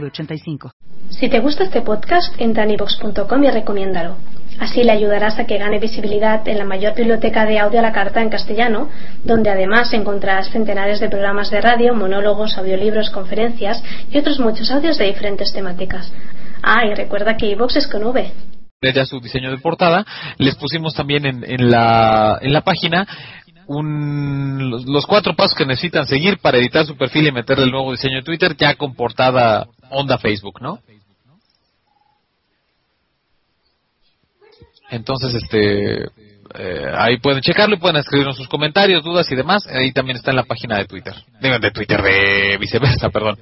906985. Si te gusta este podcast, entra en ivox.com y recomiéndalo. Así le ayudarás a que gane visibilidad en la mayor biblioteca de audio a la carta en castellano, donde además encontrarás centenares de programas de radio, monólogos, audiolibros, conferencias y otros muchos audios de diferentes temáticas. Ah, y recuerda que iVox es con V ya su diseño de portada. Les pusimos también en, en, la, en la página un, los, cuatro pasos que necesitan seguir para editar su perfil y meterle el nuevo diseño de Twitter ya con portada onda Facebook, ¿no? Entonces, este, eh, ahí pueden checarlo y pueden escribirnos sus comentarios, dudas y demás. Ahí también está en la página de Twitter. De Twitter, de viceversa, perdón.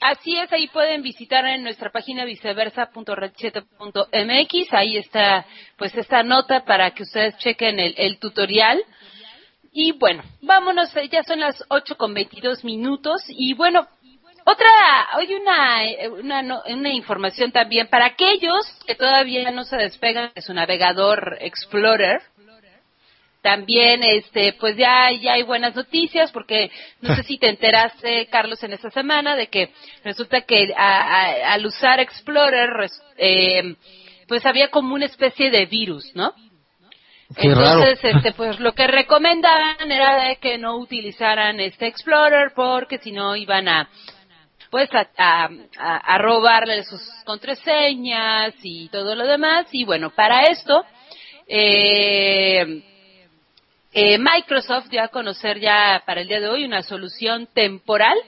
Así es, ahí pueden visitar en nuestra página viceversa.red7.mx. Ahí está, pues, esta nota para que ustedes chequen el, tutorial. Y bueno, vámonos, ya son las 8 con 22 minutos. Y bueno, otra, hoy una, una, una información también. Para aquellos que todavía no se despegan de su navegador Explorer también este pues ya, ya hay buenas noticias porque no sé si te enteraste Carlos en esta semana de que resulta que al usar Explorer eh, pues había como una especie de virus no entonces este pues lo que recomendaban era que no utilizaran este Explorer porque si no iban a pues a, a robarle sus contraseñas y todo lo demás y bueno para esto eh, eh, Microsoft dio a conocer ya para el día de hoy una solución temporal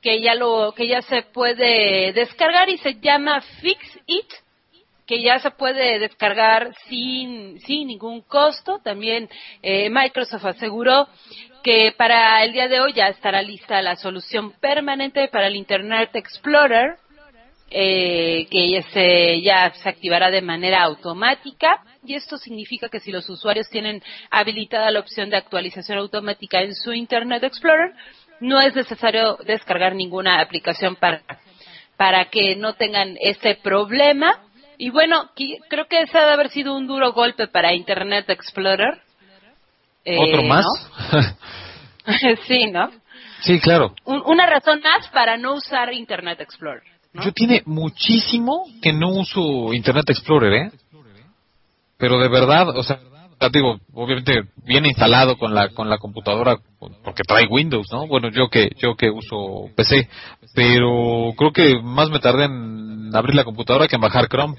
que ya lo que ya se puede descargar y se llama Fix It que ya se puede descargar sin sin ningún costo. También eh, Microsoft aseguró que para el día de hoy ya estará lista la solución permanente para el Internet Explorer eh, que se, ya se activará de manera automática y esto significa que si los usuarios tienen habilitada la opción de actualización automática en su Internet Explorer, no es necesario descargar ninguna aplicación para, para que no tengan ese problema. Y bueno, creo que ese debe haber sido un duro golpe para Internet Explorer. Eh, ¿Otro más? sí, ¿no? Sí, claro. una razón más para no usar Internet Explorer. Yo tiene muchísimo que no uso Internet Explorer, ¿eh? Pero de verdad, o sea, digo, obviamente viene instalado con la con la computadora porque trae Windows, ¿no? Bueno, yo que yo que uso PC, pero creo que más me tardé en abrir la computadora que en bajar Chrome.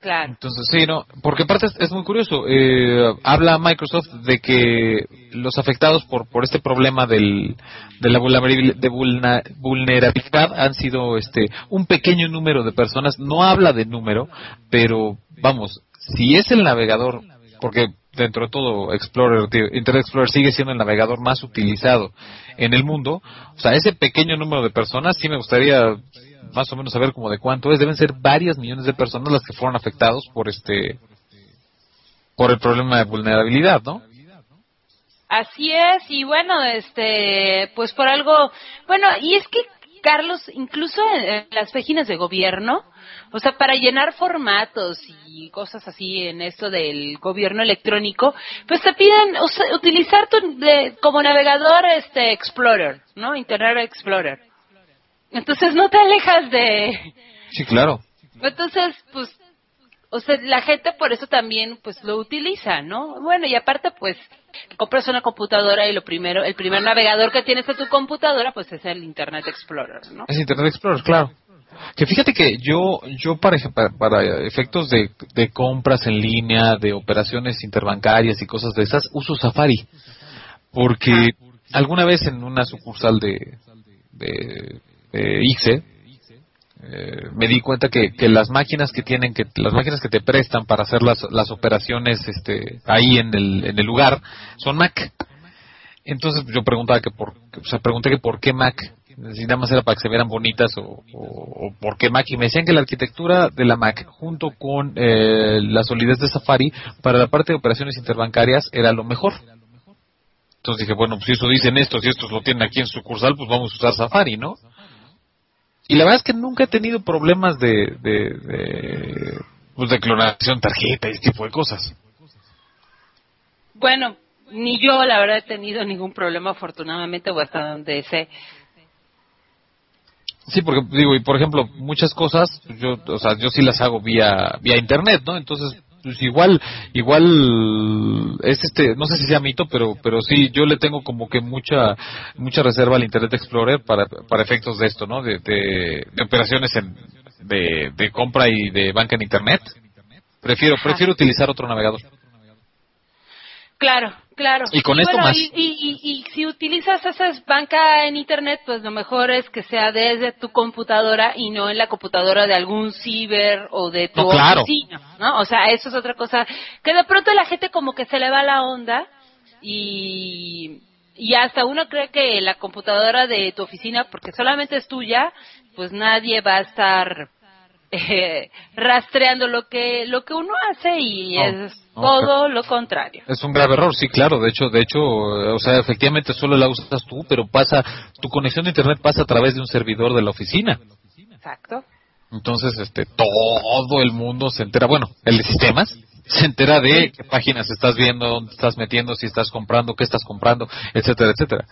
Entonces, sí, no, porque aparte es, muy curioso. Eh, habla Microsoft de que los afectados por, por este problema del, de la vulnerabilidad han sido este un pequeño número de personas. No habla de número, pero vamos, si es el navegador, porque dentro de todo Explorer, Internet Explorer sigue siendo el navegador más utilizado en el mundo, o sea, ese pequeño número de personas sí me gustaría más o menos saber como de cuánto es, deben ser varias millones de personas las que fueron afectados por este por el problema de vulnerabilidad, ¿no? Así es, y bueno, este, pues por algo, bueno, y es que Carlos, incluso en, las páginas de gobierno, o sea, para llenar formatos y cosas así en esto del gobierno electrónico, pues te piden utilizar tu, como navegador este Explorer, ¿no? Internet Explorer. Entonces no te alejas de... Sí, claro. Entonces, pues, o sea, la gente por eso también, pues, lo utiliza, ¿no? Bueno, y aparte, pues, compras una computadora y lo primero, el primer navegador que tienes en tu computadora, pues, es el Internet Explorer, ¿no? Es Internet Explorer, claro. Que fíjate que yo, yo para, para efectos de, de compras en línea, de operaciones interbancarias y cosas de esas, uso Safari. Porque alguna vez en una sucursal de, de eh, ICE, eh, me di cuenta que, que, las máquinas que tienen que las máquinas que te prestan para hacer las, las operaciones este ahí en el, en el lugar son Mac entonces yo preguntaba que por, o sea, pregunté que por qué Mac, si nada más era para que se vieran bonitas o, o, por qué Mac, y me decían que la arquitectura de la Mac junto con eh, la solidez de Safari para la parte de operaciones interbancarias era lo mejor. Entonces dije, bueno, pues si eso dicen estos y estos lo tienen aquí en sucursal, pues vamos a usar Safari, ¿no? Y la verdad es que nunca he tenido problemas de, de, de, pues de clonación tarjeta y ese tipo de cosas. Bueno, ni yo la verdad he tenido ningún problema afortunadamente o hasta donde sé. Sí, porque digo, y por ejemplo, muchas cosas, yo, o sea, yo sí las hago vía vía internet, ¿no? Entonces, pues igual, igual es este, no sé si sea mito, pero pero sí, yo le tengo como que mucha mucha reserva al Internet Explorer para para efectos de esto, ¿no? De, de, operaciones en, de, de compra y de banca en internet. Prefiero prefiero utilizar otro navegador. Claro, claro. Y con esto más. Y, y, si utilizas esa banca en Internet, pues lo mejor es que sea desde tu computadora y no en la computadora de algún ciber o de tu oficina, ¿no? O sea, eso es otra cosa que de pronto la gente como que se le va la onda y, y hasta uno cree que la computadora de tu oficina, porque solamente es tuya, pues nadie va a estar eh, rastreando lo que lo que uno hace y es todo lo contrario. Es un grave error, sí, claro. De hecho, de hecho, eh, o sea, efectivamente solo la usas tú, pero pasa, tu conexión de internet pasa a través de un servidor de la oficina. Exacto. Entonces, este, todo el mundo se entera, bueno, el de sistemas se entera de qué páginas estás viendo, dónde estás metiendo, si estás comprando, qué estás comprando, etcétera, etcétera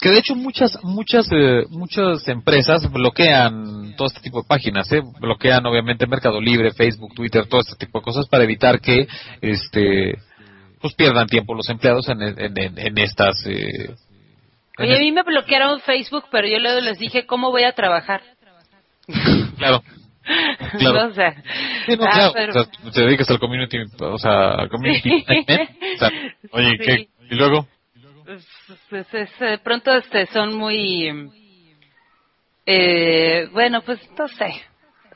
que de hecho muchas muchas eh, muchas empresas bloquean todo este tipo de páginas ¿eh? bloquean obviamente Mercado Libre Facebook Twitter todo este tipo de cosas para evitar que este pues pierdan tiempo los empleados en, en, estas eh, Oye, a mí me bloquearon Facebook pero yo luego les dije cómo voy a trabajar claro Claro. No sé. Ah, te dedicas al community, o sea, al community oye, ¿qué? ¿Y luego? Pues, de pronto este, son muy, eh, bueno, pues no sé.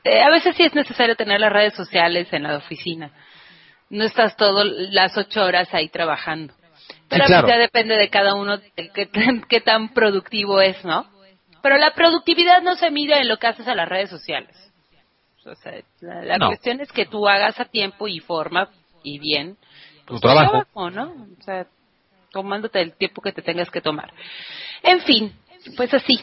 Eh, a veces sí es necesario tener las redes sociales en la oficina. No estás todas las ocho horas ahí trabajando. Pero ya depende de cada uno de qué, tan productivo es, ¿no? Pero la productividad no se mide en lo que haces a las redes sociales. O sea, la, cuestión es que tú hagas a tiempo y forma y bien tu trabajo. ¿no? O sea, tomándote el tiempo que te tengas que tomar. En fin, pues así.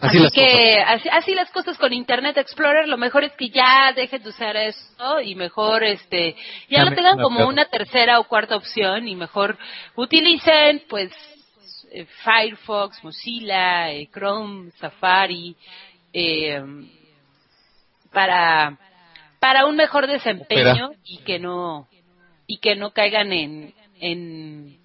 Así, las que Así, las cosas con Internet Explorer, lo mejor es que ya dejen de usar eso y mejor este ya lo tengan como una tercera o cuarta opción y mejor utilicen pues eh, Firefox, Mozilla, eh, Chrome, Safari eh, para para un mejor desempeño y que no y que no caigan en en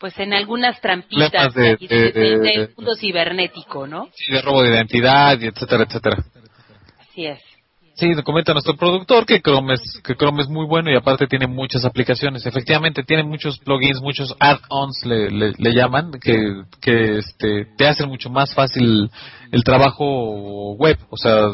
pues en algunas trampitas de, de, mundo cibernético, ¿no? Sí, de robo de identidad, y etcétera, etcétera. Así es. Sí, comenta nuestro productor que Chrome es que Chrome es muy bueno y aparte tiene muchas aplicaciones. Efectivamente tiene muchos plugins, muchos add-ons le, le, llaman que que este te hacen mucho más fácil el trabajo web, o sea,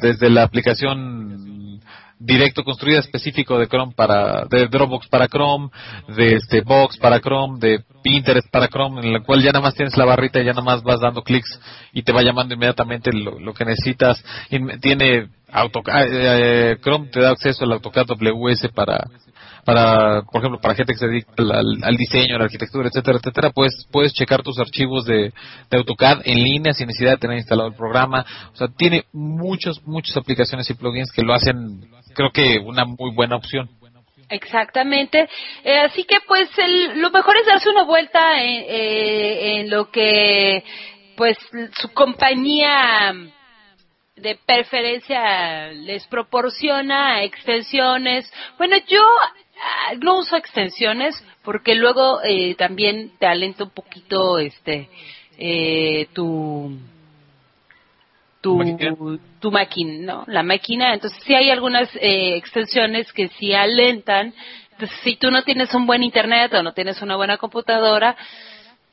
desde la aplicación directo construida específico de Chrome para de Dropbox para Chrome, de este Box para Chrome, de Pinterest para Chrome, en la cual ya nada más tienes la barrita y ya nada más vas dando clics y te va llamando inmediatamente lo, que necesitas. tiene AutoCAD, eh, Chrome te da acceso al AutoCAD WS para para, por ejemplo, para gente que se dedica al, diseño, la arquitectura, etcétera, etcétera, pues puedes checar tus archivos de, AutoCAD en línea sin necesidad de tener instalado el programa. O sea, tiene muchas, muchas aplicaciones y plugins que lo hacen, creo que una muy buena opción. Exactamente. Eh, así que pues lo mejor es darse una vuelta en, eh, en lo que pues su compañía de preferencia les proporciona extensiones. Bueno, yo ah, no uso extensiones porque luego eh, también te alenta un poquito este eh, tu tu, tu máquina, ¿no? La máquina. Entonces, sí hay algunas eh, extensiones que sí alentan. Entonces, si tú no tienes un buen internet o no tienes una buena computadora,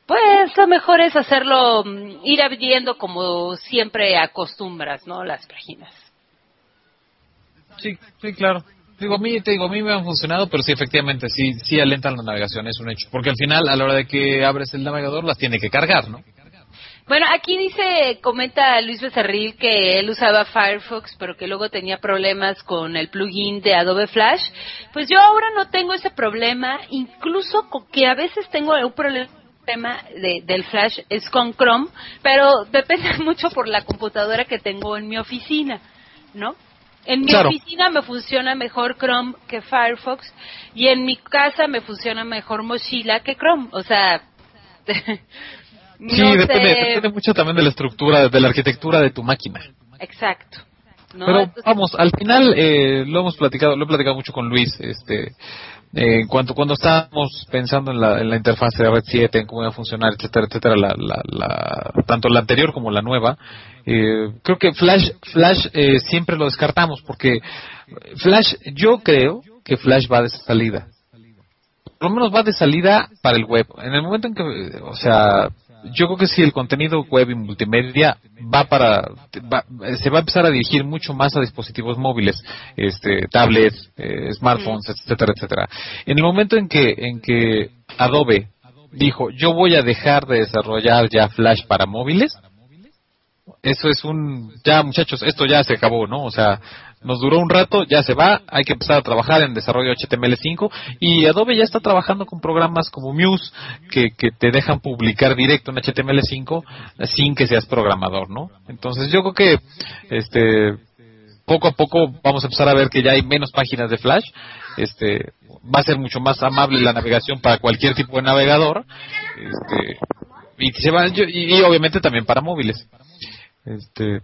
pues lo mejor es hacerlo, mm, ir abriendo como siempre acostumbras, ¿no? Las páginas. Sí, sí, claro. Digo, a mí, te digo, a mí me han funcionado, pero sí, efectivamente, sí, sí alentan la navegación, es un hecho. Porque al final, a la hora de que abres el navegador, las tiene que cargar, ¿no? Bueno, aquí dice, comenta Luis Becerril que él usaba Firefox, pero que luego tenía problemas con el plugin de Adobe Flash. Pues yo ahora no tengo ese problema, incluso que a veces tengo un problema de, del Flash es con Chrome, pero depende mucho por la computadora que tengo en mi oficina, ¿no? En mi oficina me funciona mejor Chrome que Firefox y en mi casa me funciona mejor Mozilla que Chrome. O sea, Sí, depende, depende mucho también de la estructura, de la arquitectura de tu máquina. Exacto. Pero vamos, al final eh, lo hemos platicado, lo he platicado mucho con Luis, este, eh, en cuanto cuando estábamos pensando en la, en la interfaz de Red 7, en cómo iba a funcionar, etcétera, etcétera, la, la, tanto la anterior como la nueva, eh, creo que Flash, Flash eh, siempre lo descartamos porque Flash, yo creo que Flash va de salida. Por lo menos va de salida para el web. En el momento en que, o sea, yo creo que si el contenido web y multimedia va para se va a empezar a dirigir mucho más a dispositivos móviles este tablets eh, smartphones etcétera etcétera. En el momento en que en que Adobe dijo yo voy a dejar de desarrollar ya Flash para móviles eso es un ya muchachos esto ya se acabó no o sea nos duró un rato, ya se va, hay que empezar a trabajar en desarrollo HTML5 y Adobe ya está trabajando con programas como Muse que, que te dejan publicar directo en HTML5 sin que seas programador, ¿no? Entonces yo creo que este poco a poco vamos a empezar a ver que ya hay menos páginas de Flash, este va a ser mucho más amable la navegación para cualquier tipo de navegador, este, y se va, y, obviamente también para móviles. Este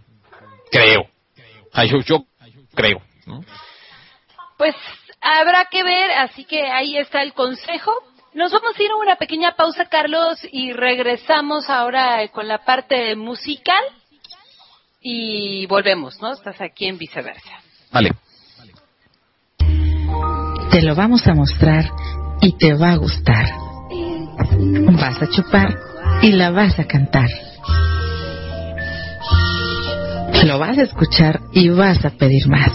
creo. Ay, yo, yo creo. Pues habrá que ver, así que ahí está el consejo. Nos vamos a ir a una pequeña pausa, Carlos, y regresamos ahora con la parte musical y volvemos, ¿no? Estás aquí en viceversa. Vale. Te lo vamos a mostrar y te va a gustar. Vas a chupar y la vas a cantar. Lo vas a escuchar y vas a pedir más.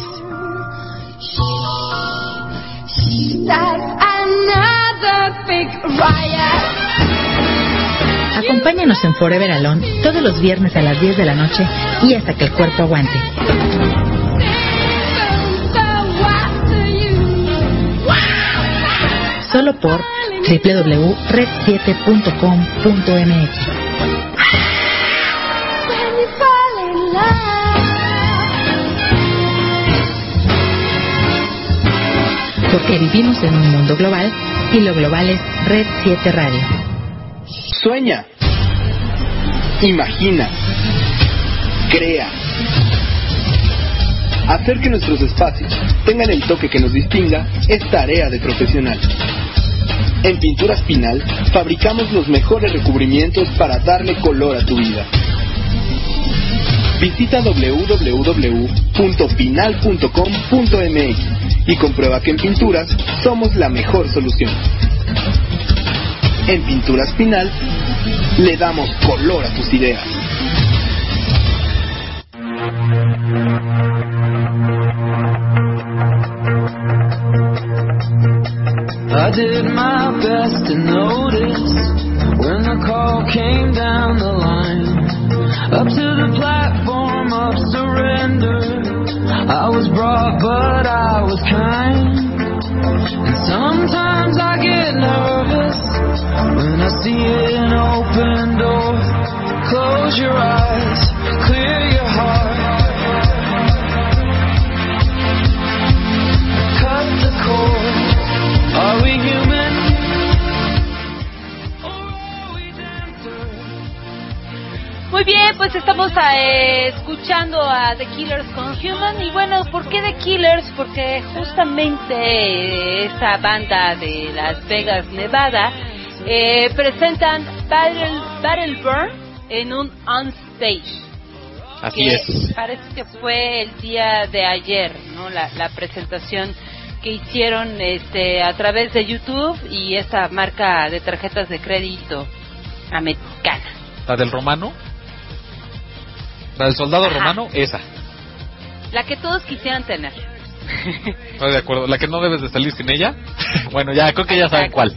Acompáñanos en Forever Alone todos los viernes a las 10 de la noche y hasta que el cuerpo aguante. Solo por www.red7.com.mx. porque vivimos en un mundo global y lo global es Red 7 Radio. Sueña, imagina, crea. Hacer que nuestros espacios tengan el toque que nos distinga es tarea de profesional. En Pinturas Pinal fabricamos los mejores recubrimientos para darle color a tu vida. Visita www.pinal.com.mx y comprueba que en pinturas somos la mejor solución. En Pinturas Pinal le damos color a tus ideas. I was brought, but I was kind. Sometimes I get nervous when I see an open door. Close your eyes, clear your heart. Muy bien, pues estamos eh, escuchando a The Killers Human. Y bueno, ¿por qué The Killers? Porque justamente esa banda de Las Vegas, Nevada, eh, presentan Battle, Battle Burn en un on-stage. Así es. Parece que fue el día de ayer, ¿no? La, la presentación que hicieron este a través de YouTube y esta marca de tarjetas de crédito americana. ¿La del romano? La del soldado romano, esa. La que todos quisieran tener. Estoy de acuerdo. La que no debes de salir sin ella. bueno, ya creo que ya saben cuál.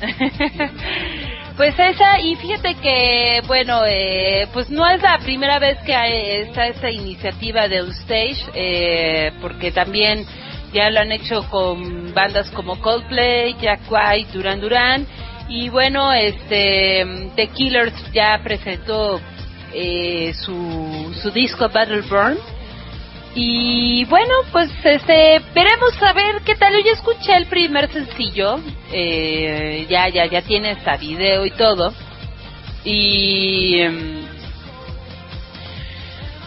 Pues esa, y fíjate que, bueno, eh, pues no es la primera vez que hay, está esta iniciativa de Stage, eh, porque también ya lo han hecho con bandas como Coldplay, Jack White, Duran Duran, y bueno, este, The Killers ya presentó eh, su, su disco Battleborn, y bueno, pues este, veremos a ver qué tal. Yo ya escuché el primer sencillo, eh, ya, ya, ya tiene hasta video y todo. Y. em,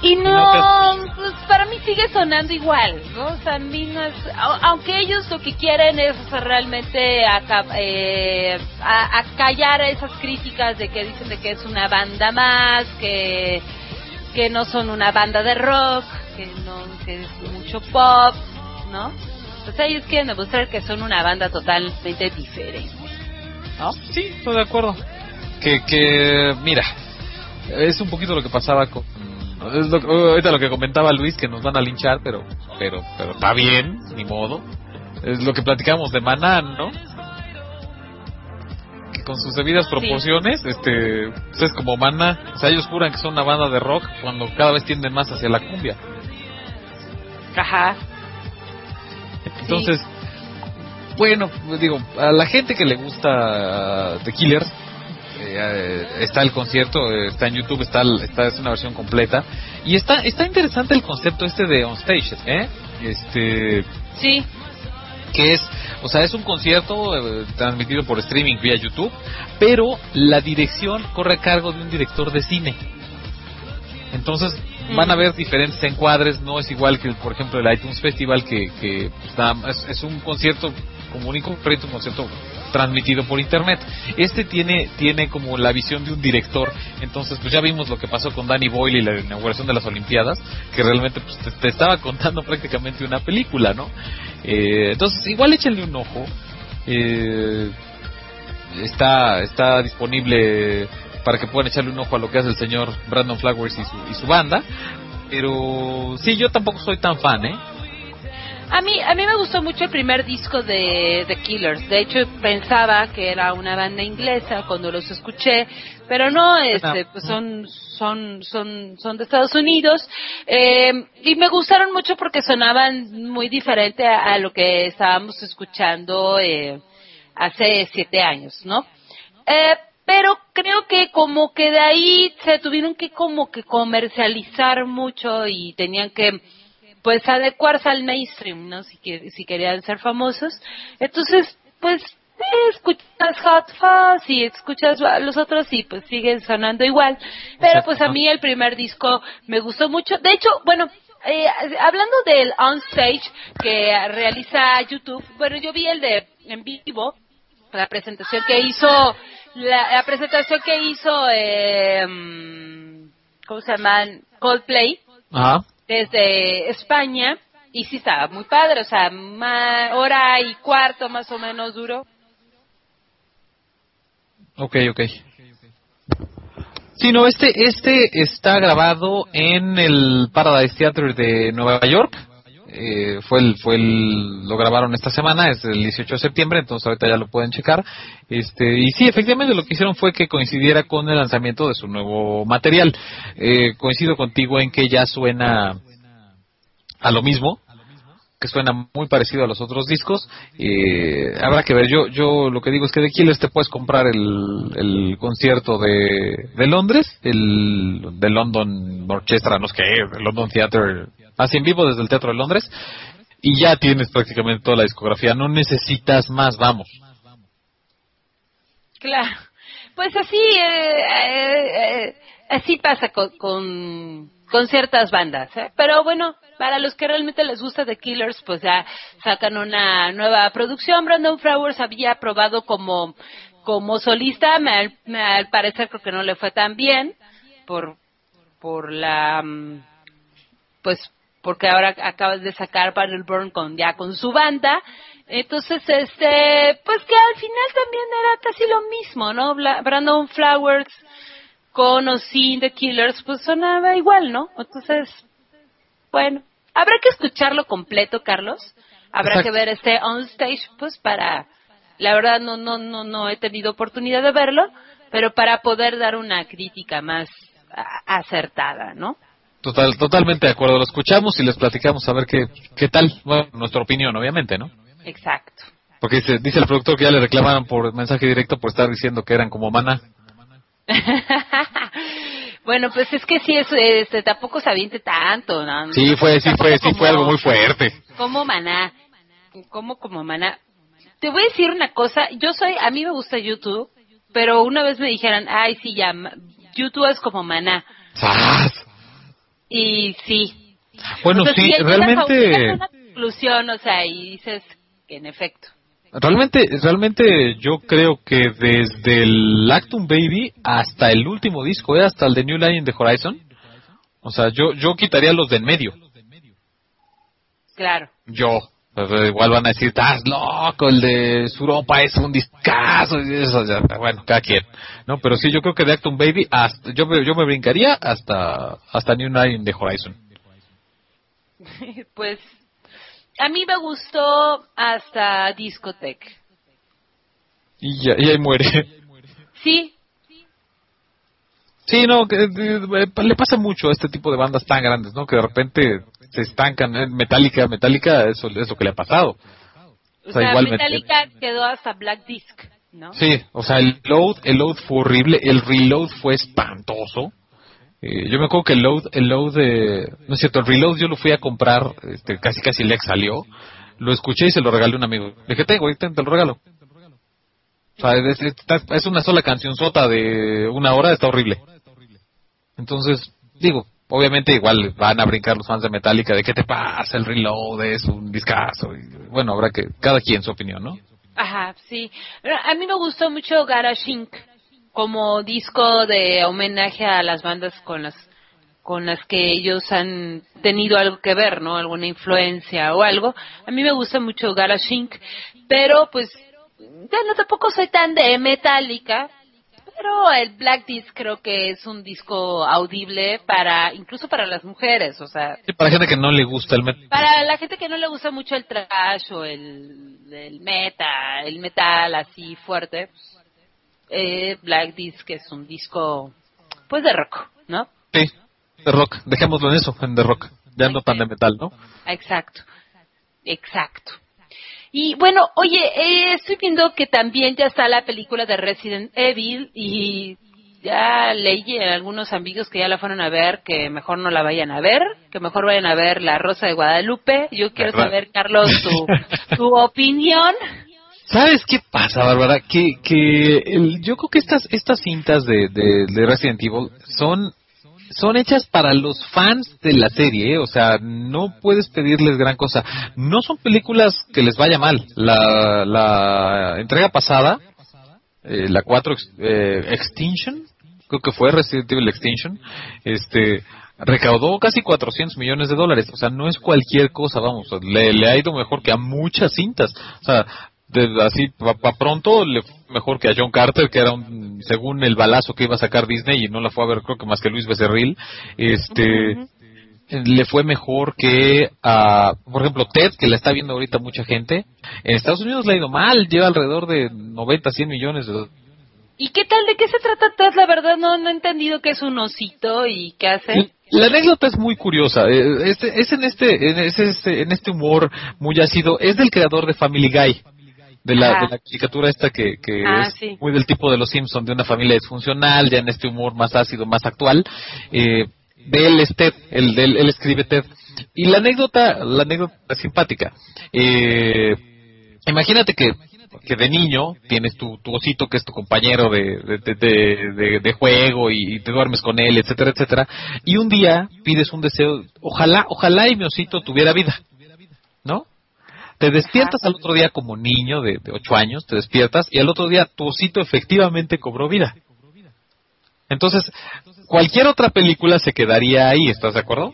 y no, pues para mí sigue sonando igual, ¿no? O sea, a mí no es, au- aunque ellos lo que quieren es o sea, realmente aca- eh, a, a callar a esas críticas de que dicen de que es una banda más, que que no son una banda de rock, que no que es mucho pop, ¿no? Sea, ellos quieren demostrar que son una banda totalmente diferente. ¿No? Sí, estoy de acuerdo. Que, que, mira, es un poquito lo que pasaba con. Es lo, ahorita lo que comentaba Luis, que nos van a linchar, pero, pero, pero está bien, ni modo. Es lo que platicamos de Maná, ¿no? Con sus debidas proporciones, este, es como Maná. O sea, ellos juran que son una banda de rock cuando cada vez tienden más hacia la cumbia. Ajá. Entonces, bueno, pues digo, a la gente que le gusta The Killers, eh, está el concierto, está en YouTube, está, está es una versión completa y está está interesante el concepto este de on stage, ¿eh? Este Sí, que es, o sea, es un concierto eh, transmitido por streaming vía YouTube, pero la dirección corre a cargo de un director de cine. Entonces van a ver diferentes encuadres, no es igual que, por ejemplo, el iTunes Festival, que, que más es, es un concierto común y corriente, un concierto transmitido por internet. Este tiene tiene como la visión de un director, entonces pues ya vimos lo que pasó con Danny Boyle y la inauguración de las Olimpiadas, que realmente pues, te, te estaba contando prácticamente una película, ¿no? Eh, entonces igual échenle un ojo. Eh, está está disponible para que puedan echarle un ojo a lo que hace el señor Brandon Flowers y su, y su banda. Pero sí, yo tampoco soy tan fan, ¿eh? A mí, a mí me gustó mucho el primer disco de The Killers. De hecho, pensaba que era una banda inglesa cuando los escuché, pero no, este, pues son, son, son, son de Estados Unidos. Eh, y me gustaron mucho porque sonaban muy diferente a, a lo que estábamos escuchando eh, hace siete años, ¿no? Eh, pero creo que como que de ahí se tuvieron que como que comercializar mucho y tenían que pues adecuarse al mainstream, ¿no? Si, que- si querían ser famosos. Entonces, pues escuchas Hot Fuzz y escuchas a los otros y pues siguen sonando igual. Pero pues a mí el primer disco me gustó mucho. De hecho, bueno, eh, hablando del on stage que realiza YouTube, bueno, yo vi el de en vivo, la presentación que hizo, la, la presentación que hizo, eh, ¿cómo se llama? Coldplay Ajá. Desde España y sí estaba muy padre, o sea, ma- hora y cuarto más o menos duró. Ok, ok. Sí, no, este, este está grabado en el Paradise Theater de Nueva York. Eh, fue el, fue el, lo grabaron esta semana, es el 18 de septiembre, entonces ahorita ya lo pueden checar. Este, y sí, efectivamente lo que hicieron fue que coincidiera con el lanzamiento de su nuevo material. Eh, coincido contigo en que ya suena a lo mismo, que suena muy parecido a los otros discos. Eh, habrá que ver. Yo, yo lo que digo es que de Killers te puedes comprar el, el concierto de, de Londres, el de London Orchestra, no sé qué, London Theatre, así en vivo desde el Teatro de Londres, y ya tienes prácticamente toda la discografía. No necesitas más, vamos. Claro. Pues así, eh, eh, eh, así pasa con, con, ciertas bandas. ¿eh? Pero bueno, para los que realmente les gusta The Killers, pues ya sacan una nueva producción. Brandon Flowers había probado como, como solista, al- al parecer creo que no le fue tan bien por, por la, mm, pues porque ahora acabas de sacar Battleborn con ya con su banda entonces este pues que al final también era casi lo mismo no Bla- Brandon Flowers con o sin The Killers pues sonaba igual no entonces bueno habrá que escucharlo completo, Carlos. Habrá Exacto. que ver este on stage, pues para, la verdad no, no, no, no he tenido oportunidad de verlo, pero para poder dar una crítica más acertada, ¿no? Total, totalmente de acuerdo. Lo escuchamos y les platicamos a ver qué, qué tal. Bueno, nuestra opinión, obviamente, ¿no? Exacto. Porque dice, dice el productor que ya le reclamaron por mensaje directo por estar diciendo que eran como mana. bueno, pues es que sí, es, este, tampoco se aviente tanto, ¿no? Sí, fue, sí fue, sí fue algo muy fuerte. Como maná. Como como maná. Te voy a decir una cosa, yo soy, a mí me gusta YouTube, pero una vez me dijeron, ay, sí, ya, YouTube es como maná. ¡Sas! Y sí. Bueno, O sea, sí, a realmente, una conclusión, o sea, y dices que en efecto. realmente, realmente yo creo que desde el Actum Baby hasta el último disco, ¿eh? hasta el de New Line in the Horizon, o sea, yo, yo quitaría los de en medio. Claro. Yo. Igual van a decir, estás loco, el de Suropa es un discazo. y eso, ya, bueno, cada quien. ¿no? Pero sí, yo creo que de Actum Baby, hasta, yo, me- yo me brincaría hasta, hasta New in the Horizon. pues a mí me gustó hasta Discotech. Y, ya, y ahí muere. Sí, Sí, no, que, eh, le pasa mucho a este tipo de bandas tan grandes, ¿no? Que de repente se estancan. ¿eh? Metallica, Metallica, eso es lo que le ha pasado. o O sea, sea, me- Metallica quedó hasta Black Disc, ¿no? Sí, o sea, el load, el load fue horrible, el reload fue espantoso. Eh, yo me acuerdo que el load, el load de, no es cierto, el reload yo lo fui a comprar, este, casi casi el ex salió, lo escuché y se lo regalé a un amigo. Le dije, tengo, te, te lo regalo. O sea, es una sola canción sota de una hora, está horrible. Entonces, digo, obviamente igual van a brincar los fans de Metallica de qué te pasa, el reload es un discazo. Y, bueno, habrá que, cada quien su opinión, ¿no? Ajá, sí. A mí me gustó mucho Garage Inc. como disco de homenaje a las bandas con las con las que ellos han tenido algo que ver, ¿no? Alguna influencia o algo. A mí me gusta mucho Garage Inc. Pero pues ya no tampoco soy tan de Metallica, pero el Black Disc creo que es un disco audible para incluso para las mujeres, o sea, Sí, para gente que no le gusta el metal. para la gente que no le gusta mucho el trash o el, el metal, el metal así fuerte, eh, Black Disc es un disco, pues de rock, ¿no? Sí, de rock. Dejémoslo en eso, en de rock. Ya no tan de metal, ¿no? Exacto, exacto. Y bueno, oye, eh, estoy viendo que también ya está la película de Resident Evil y ya leí a algunos amigos que ya la fueron a ver, que mejor no la vayan a ver, que mejor vayan a ver La Rosa de Guadalupe. Yo quiero ¿Verdad? saber, Carlos, tu, tu opinión. ¿Sabes qué pasa, Bárbara? Que, que el- yo creo que estas, estas cintas de, de, de Resident Evil son, son hechas para los fans de la serie, ¿eh? o sea, no puedes pedirles gran cosa. No son películas que les vaya mal. La, la entrega pasada, eh, la 4 ex- eh, Extinction, creo que fue Resident Evil Extinction, este, recaudó casi 400 millones de dólares. O sea, no es cualquier cosa, vamos, le, le ha ido mejor que a muchas cintas. O sea, de- así, para pronto, le fue mejor que a John Carter, que era un, según el balazo que iba a sacar Disney, y no la fue a ver creo que más que Luis Becerril, este, le fue mejor que a, por ejemplo, Ted, que la está viendo ahorita mucha gente. En Estados Unidos le ha ido mal, lleva alrededor de 90, 100 millones de. ¿Y qué tal? ¿De qué se trata Ted? La verdad no, no he entendido qué es un osito y qué hace. La anécdota es muy curiosa. eh, Este, es en este, en este, en este humor muy ácido. Es del creador de Family Guy. De la, de la caricatura esta que, que Ah, es sí. muy del tipo de los Simpson de una familia disfuncional, ya en este humor más ácido, más actual. Eh, de él es Ted, él, de él, él escribe Ted. Y la anécdota, la anécdota es simpática. Eh, imagínate que, que de niño tienes tu, tu osito que es tu compañero de, de, de, de- de- de juego y, y te duermes con él, etcétera, etcétera. Y un día pides un deseo, ojalá, ojalá y mi osito tuviera vida, ¿no? Te despiertas al otro día como niño de, de ocho años, te despiertas y al otro día tu osito efectivamente cobró vida. Entonces, cualquier otra película se quedaría ahí, ¿estás de acuerdo?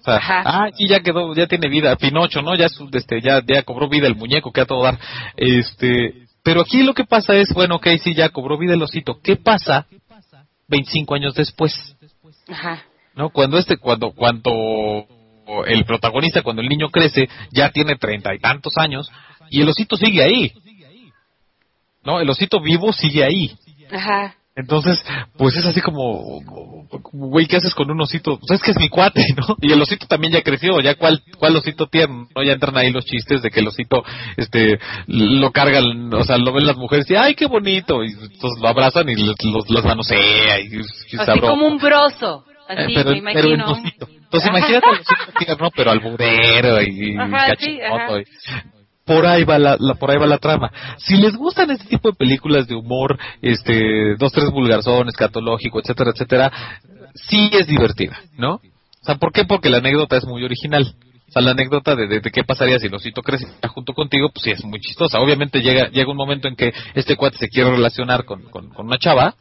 O sea, ah, sí, ya quedó, ya tiene vida, Pinocho, ¿no? Ya, es este, ya, ya cobró vida el muñeco, que a todo dar. Este, pero aquí lo que pasa es, bueno, ok, sí, ya cobró vida el osito. ¿Qué pasa 25 años después? Ajá. ¿no? Cuando este, cuando, cuando el protagonista, cuando el niño crece, ya tiene treinta y tantos años y el osito sigue ahí. ¿No? El osito vivo sigue ahí. Ajá. Entonces, pues es así como, güey, ¿qué haces con un osito? Pues es que es mi cuate, ¿no? Y el osito también ya creció, ya cuál, cuál osito tierno, ¿no? Ya entran ahí los chistes de que el osito, este, lo cargan, o sea, lo ven las mujeres y, ay, qué bonito, y entonces lo abrazan y los, los, los manosea y, y Así como un broso. Eh, Así, pero, me pero el imagino. Entonces imagínate osito tierno, pero alburero y Ajá, sí, ajá. y- por ahí va la, la- por ahí va la trama. Si les gustan este tipo de películas de humor, este, dos, tres vulgarzón, escatológico, etcétera, etcétera, sí es divertida, ¿no? O sea, ¿por qué? Porque la anécdota es muy original. O sea, la anécdota de, de, de qué pasaría si el osito crece junto contigo, pues sí es muy chistosa. Obviamente llega, llega un momento en que este cuate se quiere relacionar con, con, con una chava,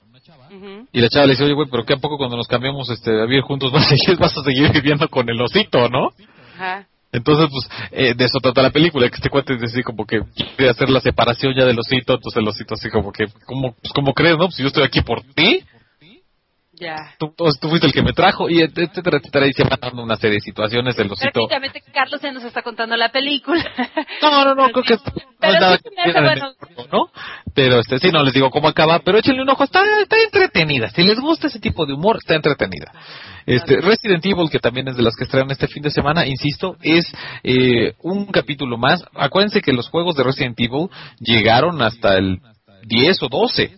Y la chava le dice, oye, güey, pero ¿qué a poco cuando nos cambiamos este, a vivir juntos vas a, seguir, vas a seguir viviendo con el osito, no? Ajá. Entonces, pues, eh, de eso trata la película, que este cuate es así como que quiere hacer la separación ya del osito, entonces el osito así como que, como, pues, como crees, no? Pues si yo estoy aquí por ti, Ya. tú, tú, fuiste el que me trajo, y et- etcétera, etcétera, y se van dando una serie de situaciones del osito. Prácticamente Carlos ya nos está contando la película. No, no, no, creo que Pero no es sí nada se que bueno. el corto, ¿no? Pero este, sí, no les digo cómo acaba, pero échenle un ojo, está, está entretenida. Si les gusta ese tipo de humor, está entretenida. Este, Resident Evil, que también es de las que estrenan este fin de semana, insisto, es eh, un capítulo más. Acuérdense que los juegos de Resident Evil llegaron hasta el 10 o 12.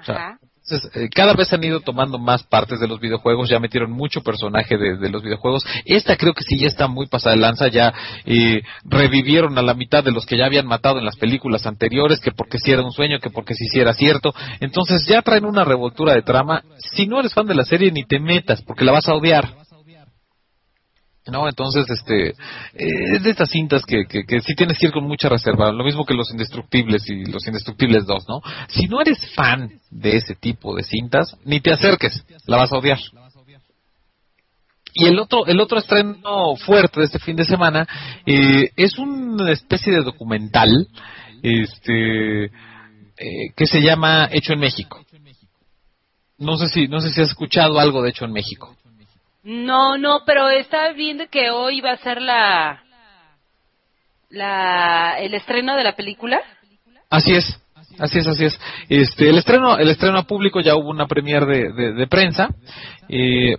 O sea. Entonces, eh, cada vez han ido tomando más partes de los videojuegos, ya metieron mucho personaje de, de los videojuegos. Esta creo que sí ya está muy pasada de lanza, ya eh, revivieron a la mitad de los que ya habían matado en las películas anteriores, que porque si era un sueño, que porque si sí era cierto. Entonces ya traen una revoltura de trama. Si no eres fan de la serie, ni te metas, porque la vas a odiar. ¿No? Entonces, este, eh, es de estas cintas que, que, sí tienes que ir con mucha reserva, lo mismo que los Indestructibles y los Indestructibles 2, ¿no? Si no eres fan de ese tipo de cintas, ni te acerques, la vas a odiar. Y el otro, el otro estreno fuerte de este fin de semana eh, es una especie de documental, este, eh, que se llama Hecho en México. No sé si, no sé si has escuchado algo de Hecho en México. No, no, pero estaba viendo que hoy va a ser la, la, el estreno de la película. Así es, así es, así es. Este, el estreno, el estreno público ya hubo una premier de, de, de prensa. Eh,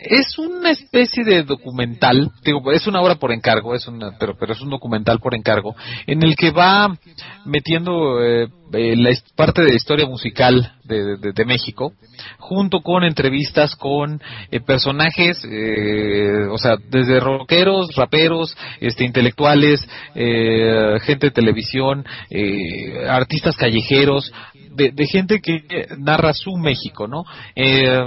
es una especie de documental, digo, es una obra por encargo, es una, pero, pero es un documental por encargo, en el que va metiendo eh, eh, la parte de la historia musical de, de- de México, junto con entrevistas con eh, personajes, eh, o sea, desde rockeros, raperos, este, intelectuales, eh, gente de televisión, eh, artistas callejeros, de, de gente que narra su México, ¿no? Eh,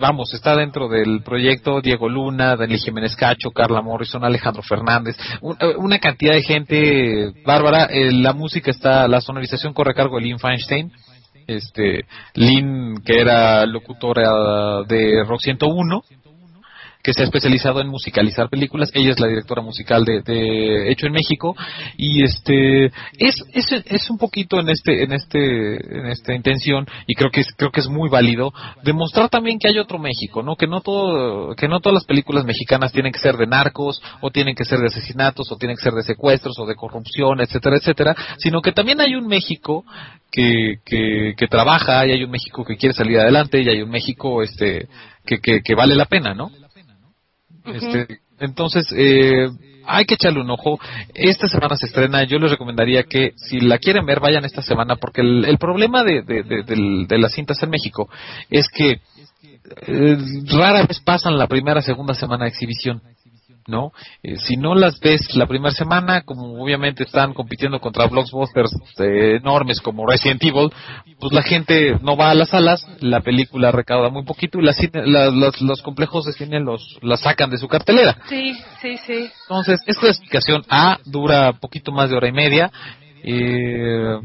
vamos, está dentro del proyecto Diego Luna, Daniel Jiménez Cacho, Carla Morrison, Alejandro Fernández, un- eh, una cantidad de gente bárbara. Eh, la música está, la sonorización corre a cargo de Lynn Feinstein. Este, Lynn, que era locutora de Rock 101, que se ha especializado en musicalizar películas. Ella es la directora musical de, Hecho en México y este es, es es un poquito en este en este en esta intención y creo que es creo que es muy válido demostrar también que hay otro México, ¿no? Que no todo que no todas las películas mexicanas tienen que ser de narcos o tienen que ser de asesinatos o tienen que ser de secuestros o de corrupción, etcétera, etcétera, sino que también hay un México que, que, trabaja y hay un México que quiere salir adelante y hay un México este que, que vale la pena, ¿no? Este, entonces, eh, hay que echarle un ojo. Esta semana se estrena. Yo les recomendaría que si la quieren ver, vayan esta semana, porque el, el problema de, las cintas en México es que eh, rara vez pasan la primera, segunda semana de exhibición. ¿No? Eh, si no las ves la primera semana, como obviamente están compitiendo contra blockbusters eh, enormes como Resident Evil, pues la gente no va a las salas, la película recauda muy poquito y la cine- la- los, los complejos de cine los, la sacan de su cartelera. Sí, sí, sí. Entonces, esta explicación A dura poquito más de hora y media. Eh,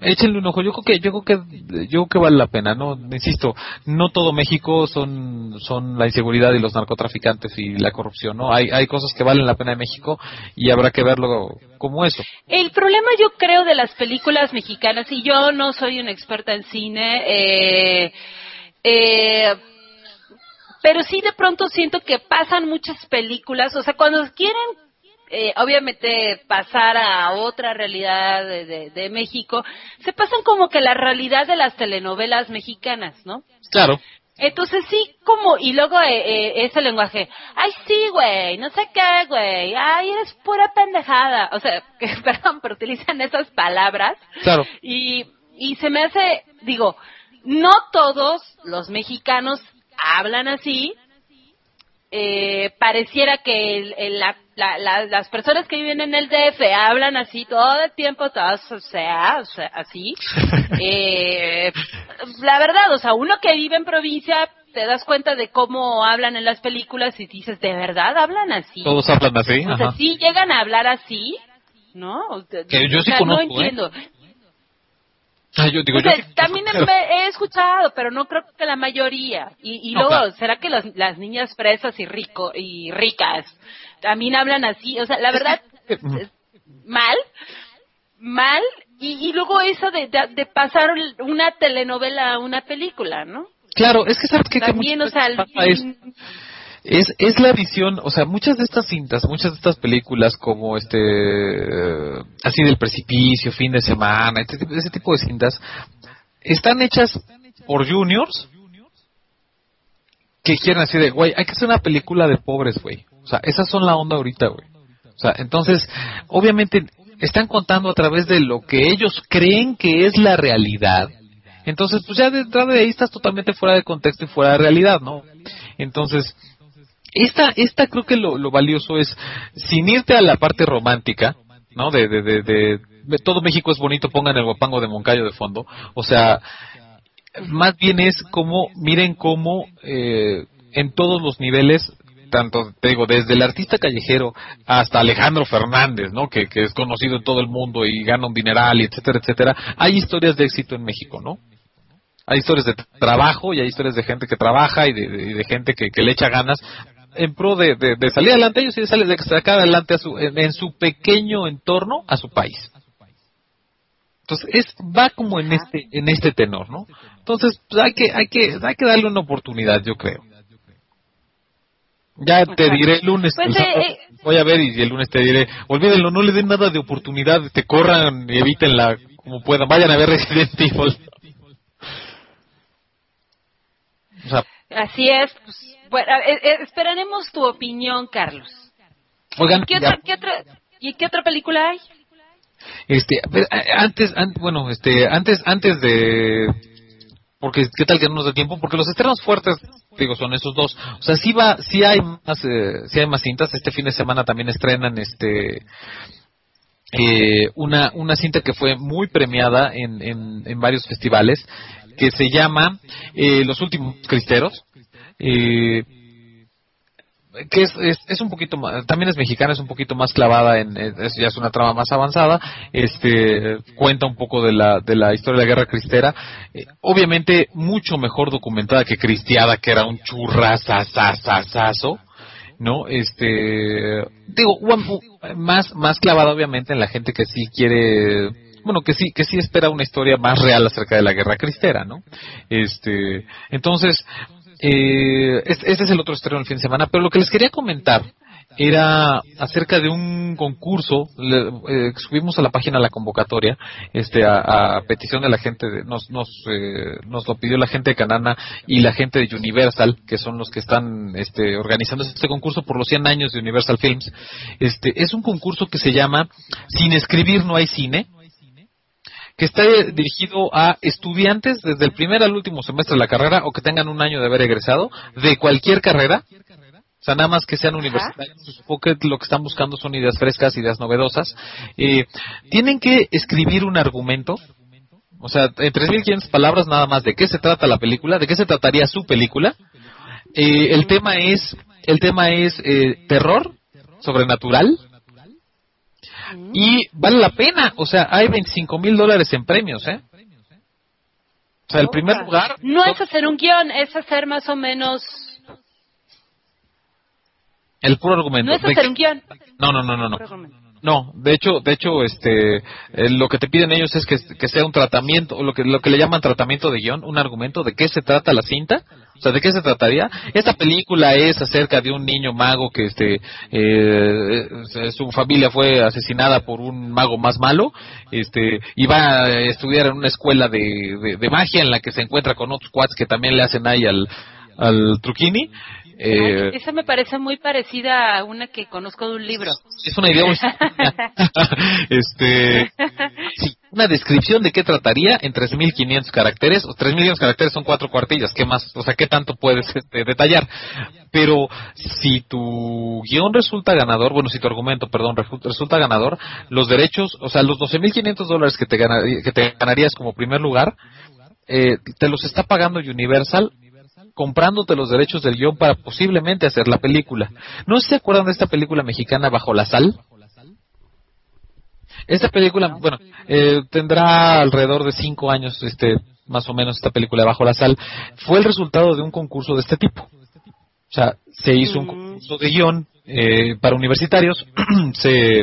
échenle un ojo. Yo creo que, yo creo que, yo creo que vale la pena, ¿no? Insisto, no todo México son, son la inseguridad y los narcotraficantes y la corrupción, ¿no? Hay, hay cosas que valen la pena en México y habrá que verlo como eso. El problema yo creo de las películas mexicanas, y yo no soy una experta en cine, eh, eh, pero sí de pronto siento que pasan muchas películas, o sea, cuando quieren eh, obviamente pasar a otra realidad de, de, de, México, se pasan como que la realidad de las telenovelas mexicanas, ¿no? Claro. Entonces sí, como, y luego eh, eh, ese lenguaje, ay sí, güey, no sé qué, güey, ay, eres pura pendejada, o sea, que, perdón, pero utilizan esas palabras. Claro. Y, y se me hace, digo, no todos los mexicanos hablan así, eh, pareciera que el, el, la, la, las personas que viven en el DF hablan así todo el tiempo, todas, o sea, o sea así. eh, la verdad, o sea, uno que vive en provincia te das cuenta de cómo hablan en las películas y dices, ¿de verdad hablan así? Todos hablan así. O sea, sí llegan a hablar así, ¿no? Que yo sí o sea, conozco, no entiendo. ¿eh? Ah, yo digo, o sea, yo sí también he, he escuchado, pero no creo que la mayoría. Y, y No, luego, claro. ¿será que las, las niñas fresas y rico y ricas también hablan así? O sea, la verdad, es mal, mal. Y, y luego eso de, de, de pasar una telenovela a una película, ¿no? Claro, es que sabes que También, o sea, es- fin- es es la visión, o sea, muchas de estas cintas, muchas de estas películas como este eh, así del precipicio, fin de semana, este ese tipo de cintas están hechas por juniors que quieren así de, güey, hay que hacer una película de pobres, güey. O sea, esas son la onda ahorita, güey. O sea, entonces, obviamente están contando a través de lo que ellos creen que es la realidad. Entonces, pues ya de entrada de ahí estás totalmente fuera de contexto y fuera de realidad, ¿no? Entonces, esta, esta creo que lo, lo valioso es, sin irte a la parte romántica, ¿no? De, de, de, de- todo México es bonito, pongan el guapango de Moncayo de fondo. O sea, más bien es como, miren cómo eh, en todos los niveles, tanto, te digo, desde el artista callejero hasta Alejandro Fernández, ¿no? Que, que es conocido en todo el mundo y gana un dineral, y etcétera, etcétera. Hay historias de éxito en México, ¿no? Hay historias de trabajo y hay historias de gente que trabaja y de, de gente que, que le echa ganas en pro de, de- de salir adelante ellos y de, de sacar adelante a su, en, en su pequeño entorno a su país. Entonces es va como en este en este tenor, ¿no? Entonces pues, hay que hay que hay que darle una oportunidad, yo creo. Ya te diré el lunes. Pues, sábado eh, eh. voy a ver y el lunes te diré, olvídenlo, no le den nada de oportunidad, te corran y evítenla como puedan, vayan a ver Resident Evil. O sea, Así es. Pues, bueno, eh, eh, esperaremos tu opinión, Carlos. oigan, ¿Qué ya- otra, qué otra, ¿Y qué otra película hay? Este, a- antes, an- bueno, este, antes, antes de, porque qué tal que no nos da tiempo, porque los estrenos fuertes, digo, son esos dos. O sea, sí va, sí hay más, eh, sí hay más cintas. Este fin de semana también estrenan, este, eh, una, una cinta que fue muy premiada en, en, en varios festivales, que se llama eh, Los últimos cristeros. Eh, que es, es, es un poquito más, también es mexicana, es un poquito más clavada en, es, es- ya es una trama más avanzada, este, cuenta un poco de la, de la historia de la guerra cristera, eh, obviamente mucho mejor documentada que Cristiada, que era un churrasasasasazo, ¿no? Este, digo, más, más clavada obviamente en la gente que sí quiere, bueno, que sí, que sí espera una historia más real acerca de la guerra cristera, ¿no? Este, entonces, eh, este, es el otro estreno del fin de semana, pero lo que les quería comentar era acerca de un concurso, le- eh, subimos a la página la convocatoria, este, a, a petición de la gente, de- nos, nos, eh, nos lo pidió la gente de Canana y la gente de Universal, que son los que están, este, organizando este concurso por los 100 años de Universal Films. Este, es un concurso que se llama Sin escribir no hay cine, que está dirigido a estudiantes desde el primer al último semestre de la carrera o que tengan un año de haber egresado de cualquier carrera. O sea, nada más que sean universitarios. Supongo que lo que están buscando son ideas frescas, ideas novedosas. Eh, tienen que escribir un argumento. O sea, en 3.500 palabras nada más de qué se trata la película, de qué se trataría su película. Eh, el tema es, el tema es eh, terror, sobrenatural, y vale la pena, o sea, hay 25 mil dólares en premios, ¿eh? O sea, el primer lugar... No es hacer un guion, es hacer más o menos... El puro argumento. No es ¿De hacer un guion. No, no, no, no, no. No, de hecho, de hecho, este, eh, lo que te piden ellos es que, que sea un tratamiento, lo que, lo que le llaman tratamiento de guion, un argumento de qué se trata la cinta, o sea, ¿de qué se trataría? Esta película es acerca de un niño mago que, este, eh, eh, su familia fue asesinada por un mago más malo, este, y va a estudiar en una escuela de, de, magia en la que se encuentra con otros cuads que también le hacen ahí al, al truquini eh, esa me parece muy parecida a una que conozco de un libro. Es una idea este, una descripción de qué trataría en 3.500 caracteres. 3.500 caracteres son cuatro cuartillas. ¿Qué más? O sea, ¿qué tanto puedes este, detallar? Pero si tu guion resulta ganador, bueno, si tu argumento, perdón, resulta ganador, los derechos, o sea, los 12.500 dólares que te, que te ganarías como primer lugar, eh, te los está pagando Universal comprándote los derechos del guion para posiblemente hacer la película. ¿No se acuerdan de esta película mexicana Bajo la Sal? Esta película, bueno, eh, tendrá alrededor de cinco años, este, más o menos, esta película Bajo la Sal. Fue el resultado de un concurso de este tipo. O sea, se hizo un mm. concurso de guion eh, para universitarios, se,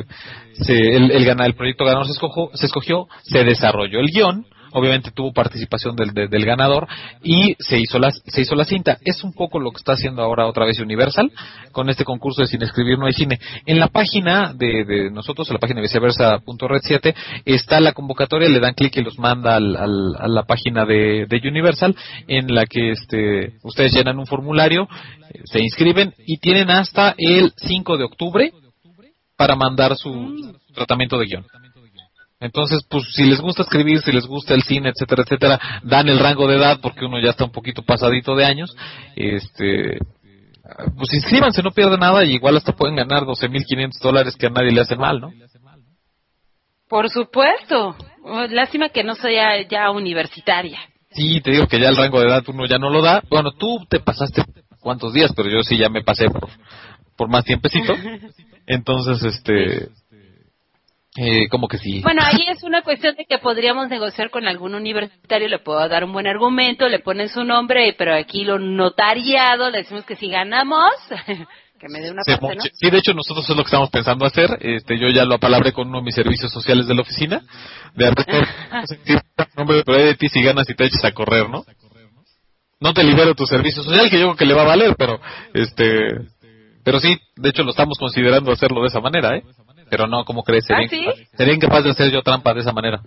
el, el, el proyecto ganador se escogió, se escogió, se desarrolló el guion, obviamente tuvo participación del, del ganador y se hizo, la, se hizo la cinta. Es un poco lo que está haciendo ahora otra vez Universal con este concurso de Sin Escribir No hay Cine. En la página de, de nosotros, en la página de viceversa.red 7, está la convocatoria, le dan clic y los manda al, al, a la página de, de Universal en la que este, ustedes llenan un formulario, se inscriben y tienen hasta el 5 de octubre para mandar su tratamiento de guion. Entonces, pues si les gusta escribir, si les gusta el cine, etcétera, etcétera, dan el rango de edad porque uno ya está un poquito pasadito de años, este, pues inscríbanse, no pierden nada y igual hasta pueden ganar 12.500 dólares que a nadie le hace mal, ¿no? Por supuesto. Lástima que no sea ya universitaria. Sí, te digo que ya el rango de edad uno ya no lo da. Bueno, tú te pasaste cuántos días, pero yo sí ya me pasé por, por más tiempecito. Entonces, este, eh, como que sí. Bueno, ahí es una cuestión de que podríamos negociar con algún universitario, le puedo dar un buen argumento, le ponen su nombre, pero aquí lo notariado, le decimos que si ganamos, que me dé una parte, ¿no? Sí, de hecho nosotros es lo que estamos pensando hacer. Este, yo ya lo apalabré con uno de mis servicios sociales de la oficina, de nombre de ti si ganas y te eches a correr, ¿no? No te libero tu servicio social, que yo creo que le va a valer, pero este, pero sí, de hecho lo estamos considerando hacerlo de esa manera, ¿eh? Pero no, ¿cómo crees? ¿Ah, sería, incapaz de hacer yo trampa de esa manera.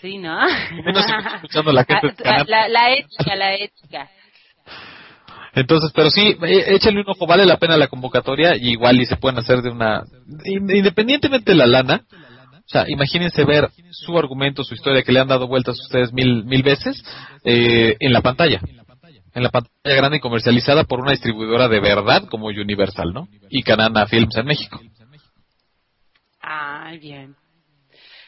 Sí, ¿no? escuchando la, gente ah, la, la, ética, la ética. Entonces, pero sí, e, échale un ojo, vale la pena la convocatoria y igual y se pueden hacer de una... Independientemente de la lana, o sea, imagínense ver su argumento, su historia que le han dado vueltas a ustedes mil, mil veces eh, en la pantalla. En la pantalla grande y comercializada por una distribuidora de verdad como Universal, ¿no? Y Canana Films en México. Ah, bien.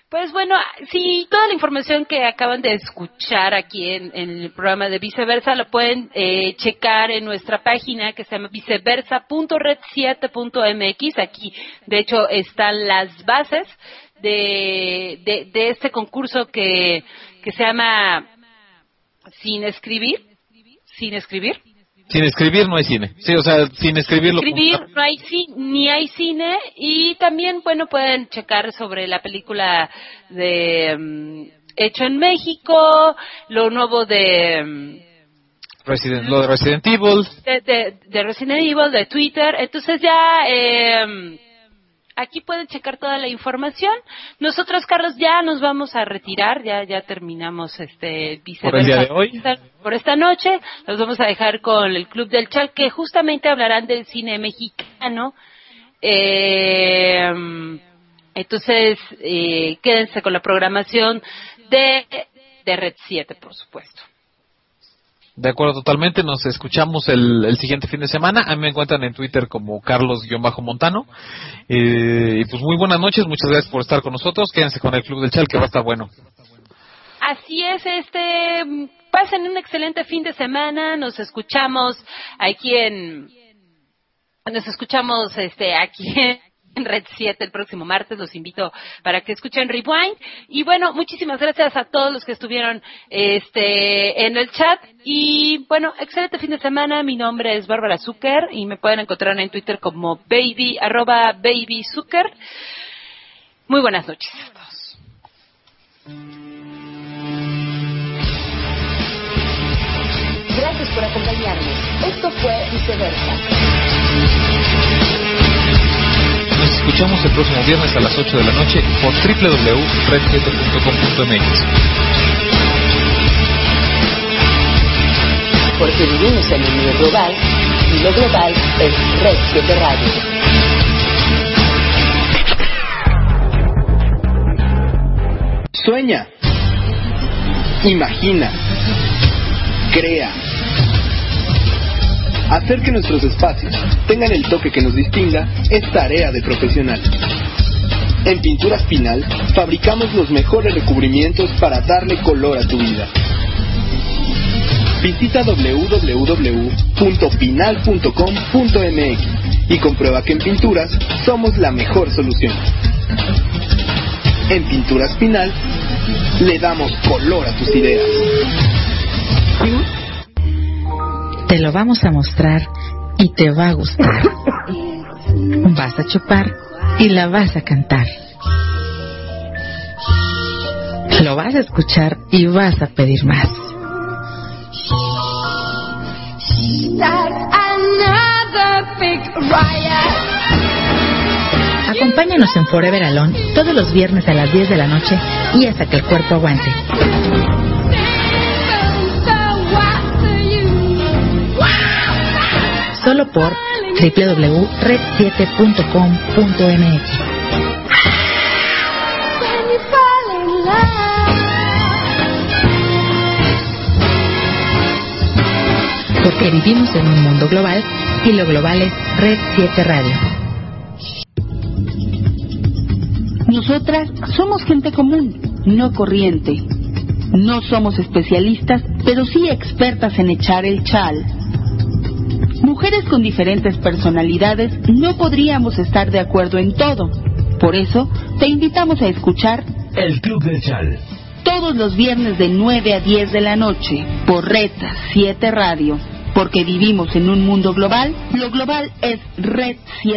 Pues bueno, si toda la información que acaban de escuchar aquí en, el programa de Viceversa lo pueden eh, checar en nuestra página que se llama viceversa.red7.mx. Aquí, de hecho, están las bases de, de, de este concurso que, que se llama Sin Escribir. Sin Escribir. Sin escribir no hay cine. Sí, o sea, sin escribirlo. Escribir no hay ni hay cine y también, bueno, pueden checar sobre la película de mm, Hecho en México, lo nuevo de... Mm, Resident, lo de Resident Evil. De, de, Resident Evil, de Twitter. Entonces ya... Eh, aquí pueden checar toda la información. Nosotros, Carlos, ya nos vamos a retirar, ya ya terminamos este por el día de hoy. Por esta noche, nos vamos a dejar con el Club del Chal, que justamente hablarán del cine mexicano. Eh, entonces, eh, quédense con la programación de, de Red 7, por supuesto. De acuerdo, totalmente. Nos escuchamos el, siguiente fin de semana. A mí me encuentran en Twitter como Carlos-Montano. Eh, y pues muy buenas noches. Muchas gracias por estar con nosotros. Quédense con el Club del Chal, que va a estar bueno. Así es, este. Pasen un excelente fin de semana. Nos escuchamos aquí en. Nos escuchamos este aquí en Red 7 el próximo martes. Los invito para que escuchen Rewind. Y bueno, muchísimas gracias a todos los que estuvieron este, en el chat. Y bueno, excelente fin de semana. Mi nombre es Bárbara Zucker y me pueden encontrar en Twitter como baby, arroba baby Zucker. Muy buenas noches a todos. Gracias por acompañarnos. Esto fue Viceversa. Escuchamos el próximo viernes a las 8 de la noche por www.red7.com.mx. Porque vivimos en el mundo global y lo global es Red 7 Radio. Sueña. Imagina. Crea. Hacer que nuestros espacios tengan el toque que nos distinga es tarea de profesional. En Pinturas Pinal fabricamos los mejores recubrimientos para darle color a tu vida. Visita www.pinal.com.mx y comprueba que en pinturas somos la mejor solución. En Pinturas Pinal le damos color a tus ideas. Te lo vamos a mostrar y te va a gustar. Vas a chupar y la vas a cantar. Lo vas a escuchar y vas a pedir más. Acompáñanos en Forever Alone todos los viernes a las 10 de la noche y hasta que el cuerpo aguante. Solo por www.red7.com.mx. Porque vivimos en un mundo global y lo global es Red 7 Radio. Nosotras somos gente común, no corriente. No somos especialistas, pero sí expertas en echar el chal. Mujeres con diferentes personalidades no podríamos estar de acuerdo en todo. Por eso, te invitamos a escuchar El Club del Chal. todos los viernes de 9 a 10 de la noche por Reta 7 Radio. Porque vivimos en un mundo global, lo global es Red 7.